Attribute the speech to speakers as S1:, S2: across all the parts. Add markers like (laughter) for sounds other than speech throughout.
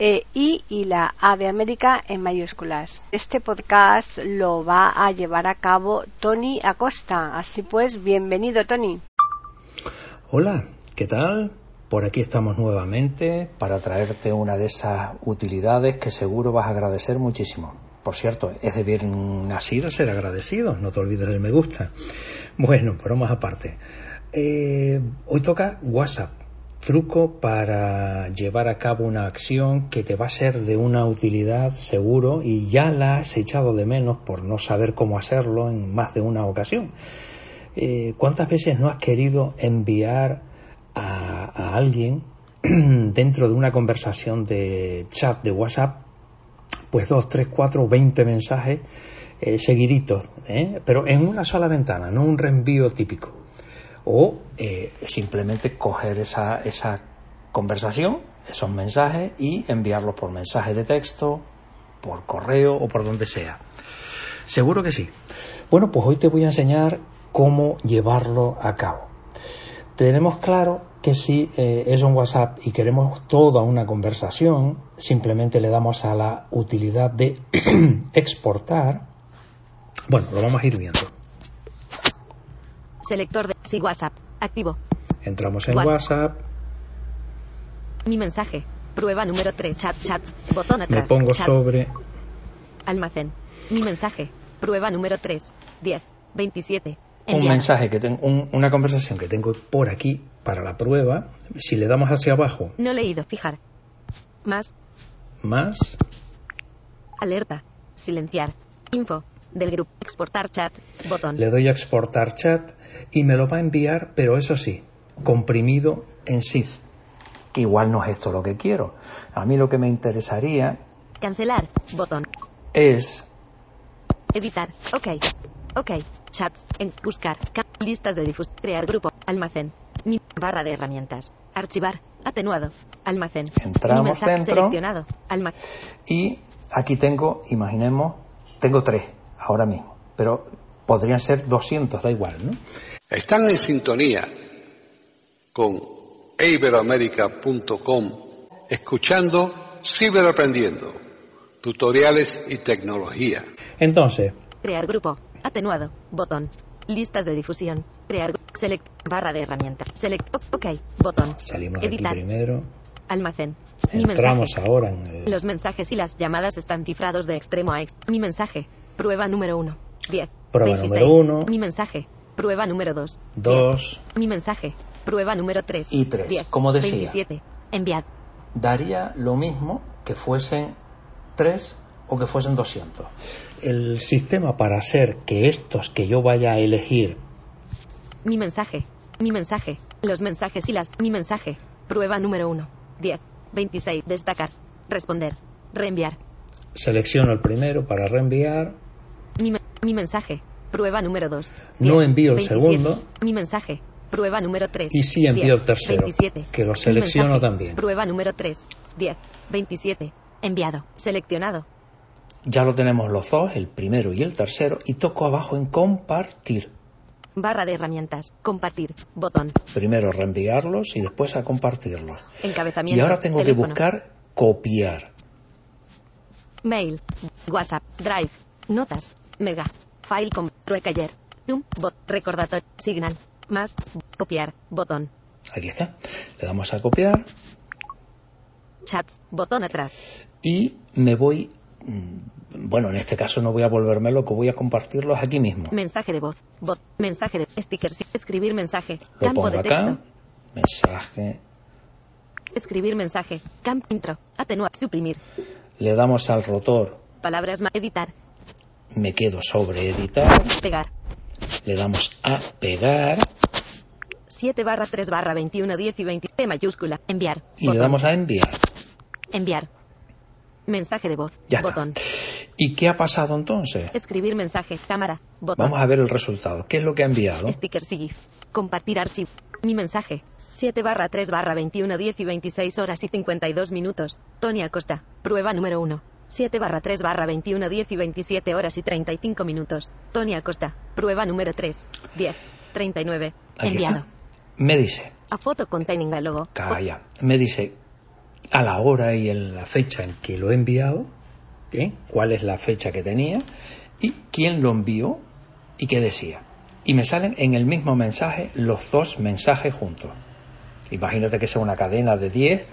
S1: e I y la A de América en mayúsculas. Este podcast lo va a llevar a cabo Tony Acosta. Así pues, bienvenido Tony.
S2: Hola, ¿qué tal? Por aquí estamos nuevamente para traerte una de esas utilidades que seguro vas a agradecer muchísimo. Por cierto, es de bien nacido ser agradecido, no te olvides del me gusta. Bueno, pero más aparte. Eh, hoy toca WhatsApp truco para llevar a cabo una acción que te va a ser de una utilidad seguro y ya la has echado de menos por no saber cómo hacerlo en más de una ocasión. Eh, ¿Cuántas veces no has querido enviar a, alguien (clears throat) dentro de una conversación de chat de WhatsApp pues dos, tres, cuatro, veinte mensajes eh, seguiditos, ¿eh? pero en una sola ventana, no un reenvío típico? O eh, simplemente coger esa, esa conversación, esos mensajes y enviarlos por mensaje de texto, por correo o por donde sea. Seguro que sí. Bueno, pues hoy te voy a enseñar cómo llevarlo a cabo. Tenemos claro que si eh, es un WhatsApp y queremos toda una conversación, simplemente le damos a la utilidad de (clears throat) exportar. Bueno, lo vamos a ir viendo.
S3: Selector de sí, WhatsApp. Activo.
S2: Entramos en WhatsApp.
S3: Mi mensaje. Prueba número 3. Chat, chat. Botón atrás.
S2: Me pongo sobre.
S3: Almacén. Mi mensaje. Prueba número 3. 10. 27.
S2: Un mensaje que tengo, una conversación que tengo por aquí para la prueba. Si le damos hacia abajo.
S3: No leído. Fijar. Más.
S2: Más.
S3: Alerta. Silenciar. Info del grupo exportar chat, botón.
S2: Le doy a exportar chat y me lo va a enviar, pero eso sí, comprimido en zip. Igual no es esto lo que quiero. A mí lo que me interesaría...
S3: Cancelar, botón.
S2: Es...
S3: Editar, ok. Ok, chats, en buscar, listas de difusión, crear grupo, almacén, mi barra de herramientas, archivar, atenuado, almacén.
S2: Entramos dentro.
S3: Seleccionado, almacén.
S2: Y aquí tengo, imaginemos, tengo tres ahora mismo. Pero podrían ser 200, da igual, ¿no?
S4: Están en sintonía con iberoamerica.com escuchando Ciberaprendiendo, tutoriales y tecnología.
S2: Entonces.
S3: Crear grupo, atenuado, botón, listas de difusión, crear, select, barra de herramientas, select, ok, botón.
S2: Salimos editar, aquí primero.
S3: Almacén.
S2: Entramos ahora en
S3: Los mensajes y las llamadas están cifrados de extremo a extremo. Mi mensaje, Prueba número 1. 10.
S2: Prueba número 1.
S3: Mi mensaje. Prueba número 2.
S2: 2.
S3: Mi mensaje. Prueba número 3.
S2: Y 3. Como decía.
S3: 27. Enviad.
S2: Daría lo mismo que fuesen 3 o que fuesen 200. El sistema para hacer que estos que yo vaya a elegir.
S3: Mi mensaje. Mi mensaje. Los mensajes y las. Mi mensaje. Prueba número 1. 10. 26. Destacar. Responder. Reenviar.
S2: Selecciono el primero para reenviar.
S3: Mi, mensaje. Prueba número 2.
S2: No envío el segundo.
S3: Mi mensaje. Prueba número 3.
S2: Y sí envío el tercero. 27. Que lo selecciono también.
S3: Prueba número 3. 10. 27. Enviado. Seleccionado.
S2: Ya lo tenemos los dos, el primero y el tercero, y toco abajo en compartir.
S3: Barra de herramientas. Compartir. Botón.
S2: Primero reenviarlos y después a compartirlos.
S3: Encabezamiento.
S2: Y ahora tengo que buscar copiar.
S3: Mail. WhatsApp. Drive. Notas. Mega. File con Recaller. Zoom. Bot. Recordatorio. Signal. Más. Copiar. Botón.
S2: Aquí está. Le damos a copiar.
S3: Chats. Botón atrás.
S2: Y me voy. Mm, bueno, en este caso no voy a volverme loco, voy a compartirlos aquí mismo.
S3: Mensaje de voz. Bot. Mensaje de. sticker, Stickers. Escribir mensaje.
S2: Lo
S3: Campo
S2: pongo
S3: de
S2: acá.
S3: texto.
S2: Mensaje.
S3: Escribir mensaje. Camp intro. Atenuar. Suprimir.
S2: Le damos al rotor.
S3: Palabras más. Editar.
S2: Me quedo sobre editar.
S3: Pegar.
S2: Le damos a pegar
S3: 7 barra 3 barra 21 10 y 20. P mayúscula. Enviar.
S2: y le
S3: Botón.
S2: damos a enviar.
S3: Enviar. Mensaje de voz.
S2: Ya está.
S3: Botón.
S2: ¿Y qué ha pasado entonces?
S3: Escribir mensaje. Cámara. Botón.
S2: Vamos a ver el resultado. ¿Qué es lo que ha enviado?
S3: Sticker SIGIF. Compartir archivo. Mi mensaje. 7 barra 3 barra 21 10 y 26 horas y 52 minutos. Tony Acosta. Prueba número 1. 7 barra 3 barra 21 10 y 27 horas y 35 minutos. Tony Acosta. Prueba número 3. 10. 39.
S2: Aquí
S3: Enviado.
S2: está. Me dice,
S3: A photo containing a logo.
S2: calla, me dice a la hora y en la fecha en que lo he enviado, ¿eh? cuál es la fecha que tenía y quién lo envió y qué decía. Y me salen en el mismo mensaje los dos mensajes juntos. Imagínate que sea una cadena de 10,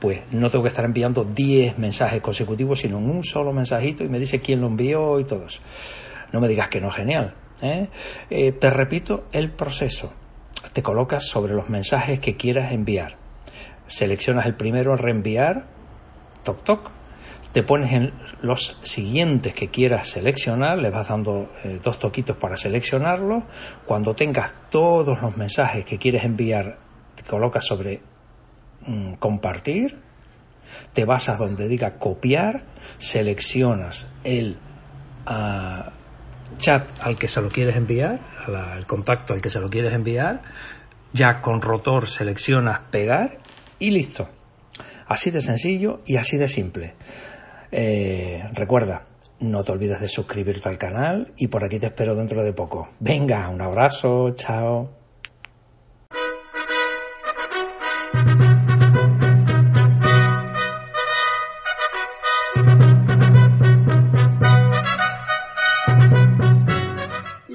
S2: pues no tengo que estar enviando 10 mensajes consecutivos, sino en un solo mensajito y me dice quién lo envió y todo eso. No me digas que no, genial. ¿eh? Eh, te repito el proceso. Te colocas sobre los mensajes que quieras enviar. Seleccionas el primero, reenviar, toc toc. Te pones en los siguientes que quieras seleccionar, le vas dando eh, dos toquitos para seleccionarlo. Cuando tengas todos los mensajes que quieres enviar, te colocas sobre mm, compartir, te vas a donde diga copiar, seleccionas el ah, chat al que se lo quieres enviar, al contacto al que se lo quieres enviar, ya con rotor seleccionas pegar y listo. Así de sencillo y así de simple. Eh, recuerda, no te olvides de suscribirte al canal y por aquí te espero dentro de poco. Venga, un abrazo, chao.